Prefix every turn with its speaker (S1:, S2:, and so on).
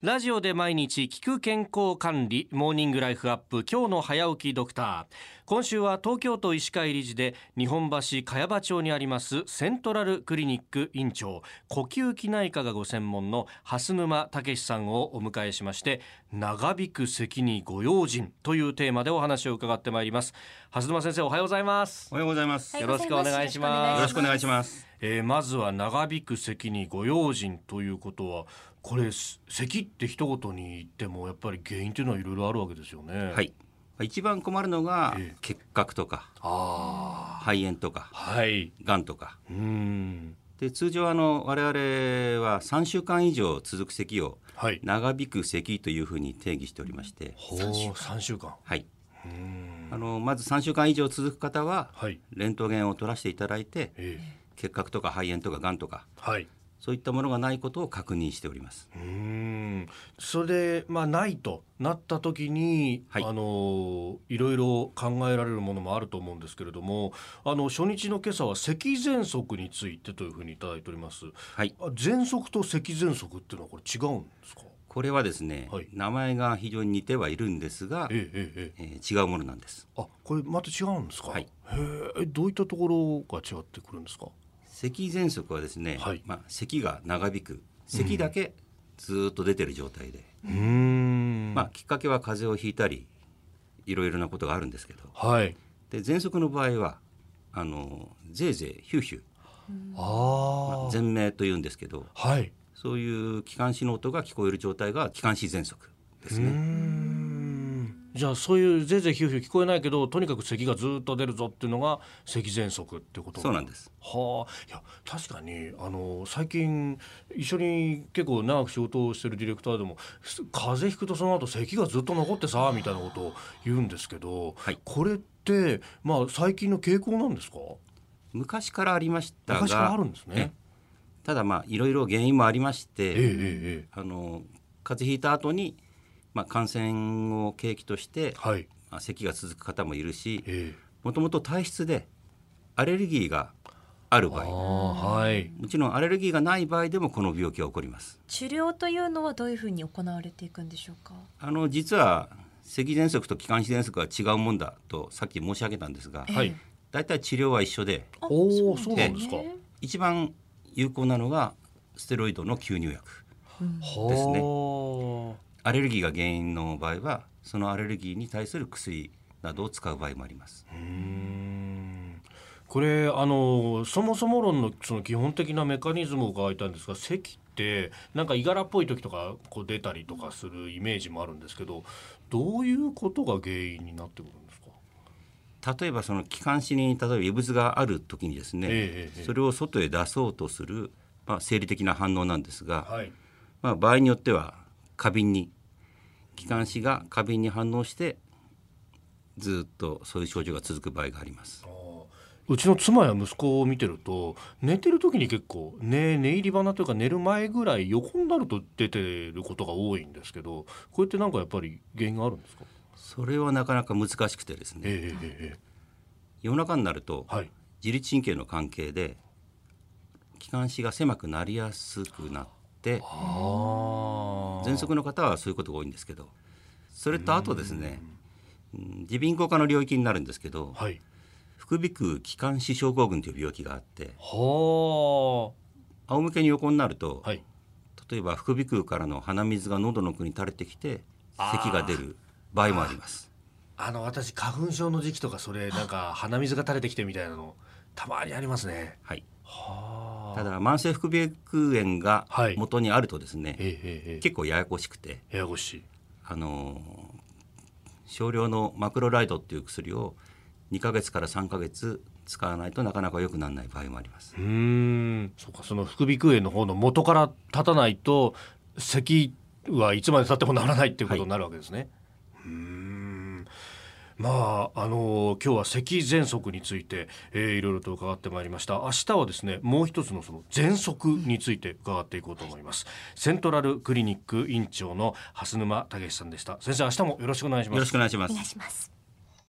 S1: ラジオで毎日聞く健康管理モーニングライフアップ今日の早起きドクター今週は東京都医師会理事で日本橋茅場町にありますセントラルクリニック院長呼吸器内科がご専門の蓮沼武さんをお迎えしまして長引く咳にご用心というテーマでお話を伺ってまいります蓮沼先生おはようございます
S2: おはようございます。
S1: よろしくお願いします
S2: よろしくお願いします。
S1: えーまずは長引く咳にご用心ということはこれす咳って一言に言ってもやっぱり原因というのはいろいろあるわけですよね。
S2: はい。一番困るのが
S1: ええ
S2: 結核とか
S1: あ
S2: 肺炎とか
S1: あはい。
S2: 癌とか。
S1: うーん
S2: で通常あの我々は3週間以上続く咳を
S1: はい。
S2: 長引く咳というふうに定義しておりまして、
S1: ほう三週間。
S2: はい。
S1: うーん
S2: あのまず3週間以上続く方は
S1: はい。
S2: レントゲンを取らせていただいて
S1: え
S2: 結核とか肺炎とか癌とか
S1: ーはい。
S2: そういったものがないことを確認しております。
S1: うーん。それでまあないとなった時に、
S2: はい。
S1: あのいろいろ考えられるものもあると思うんですけれどもあの初日の今朝は咳喘息についてというふうにいただいております。
S2: はい。
S1: あ喘息と咳喘息っていうのはこれ違うんですか？
S2: これはですね、
S1: はい。
S2: 名前が非常に似てはいるんですが、
S1: ええええええ。
S2: えー違うものなんです。
S1: あこれまた違うんですか、
S2: はい。
S1: へえどういったところが違ってくるんですか？
S2: 咳喘息はですね、
S1: はい。
S2: まあ、咳が長引く咳だけずーっと出てる状態で、
S1: うーん。
S2: まあ、きっかけは風邪をひいたりいろいろなことがあるんですけど。
S1: はい。
S2: で喘息の場合はあのぜいぜいヒューヒュー、
S1: ああ
S2: 前鳴というんですけど。
S1: はい。
S2: そういう気管支の音が聞こえる状態が気管支喘息ですね。
S1: んじゃあそういうぜいぜいヒューヒュー聞こえないけどとにかく咳がずっと出るぞっていうのが咳喘息ってこと。
S2: そうなんです。
S1: はあ。いや確かにあの最近一緒に結構長く仕事をしてるディレクターでもす風邪ひくとその後咳がずっと残ってさみたいなことを言うんですけど、
S2: はい。
S1: これってまあ最近の傾向なんですか？
S2: 昔からありましたが
S1: 昔からあるんですね。
S2: ただまあいろいろ原因もありまして、
S1: えええええ。
S2: あの風邪ひいた後にまあ感染を契機として
S1: え、はい。
S2: まあ、咳が続く方もいるし
S1: ええ。
S2: もともと体質でアレルギーがある場
S1: あ
S2: 合。
S1: あはい。
S2: もちろんアレルギーがない場合でもこの病気は起こります。
S3: 治療というのはどういうふうに行われていくんでしょうか？
S2: あの実は咳喘息と気管支喘息は違うもんだとさっき申し上げたんですが
S1: はい。
S2: 大体治療は一緒で
S3: あ
S1: おー
S3: そうなん
S1: ですか。
S2: 一番有効なのがステロイドの吸入薬ですね。
S1: は
S2: アレルギーが原因の場合はそのアレルギーに対する薬などを使う場合もあります。
S1: これあのそもそも論のその基本的なメカニズムを伺いたいんですが咳ってなんかいがらっぽい時とかこう出たりとかするイメージもあるんですけどどういうことが原因になってくるんですか？
S2: 例えばその気管支に例えば異物がある時にですね、
S1: ええええ。
S2: それを外へ出そうとする、まあ、生理的な反応なんですが、
S1: はい。
S2: まあ、場合によっては過敏に気管支が過敏に反応してずっとそういう症状が続く場合があります。
S1: うちの妻や息子を見てると寝てる時に結構寝寝入り花というか寝る前ぐらい横になると出てることが多いんですけどこうやってなんかやっぱり原因があるんですか？
S2: それはなかなか難しくてですね。
S1: ええ。ええええ
S2: 夜中になると
S1: はい。
S2: 自律神経の関係で気管支が狭くなりやすくなって
S1: あ
S2: 喘息の方はそういうことが多いんですけどそれとあとですねうん。耳鼻咽喉科の領域になるんですけど
S1: はい。
S2: 副鼻腔気管支症候群という病気があって
S1: は
S2: 仰向けに横になると、
S1: あはい。
S2: 例えば副鼻腔からの鼻水が喉の奥に垂れてきて咳が出る場合もあります。
S1: あの私花粉症の時期とかそれなんか鼻水が垂れてきてみたいなのたまにありますね。
S2: はい。
S1: は
S2: ただ慢性副鼻腔炎が
S1: はい。
S2: 元にあるとですね、
S1: えええええ
S2: 結構ややこしくて
S1: えややこしい。
S2: あのー少量のマクロライドっていう薬を2ヶ月から3ヶ月使わないとなかなか良くならない場合もあります。
S1: うーん。そうかその副鼻腔炎の方の元から立たないと咳はいつまで経ってもならないっていうことになるわけですね。うーんまああの今日は咳喘息について、えーいろいろと伺ってまいりました。明日はですねもう一つのその喘息について伺っていこうと思います。セントラルクリニック院長の蓮沼武さんでした。先生明日もよろしくお願いします。
S2: よろしく
S3: お願いします。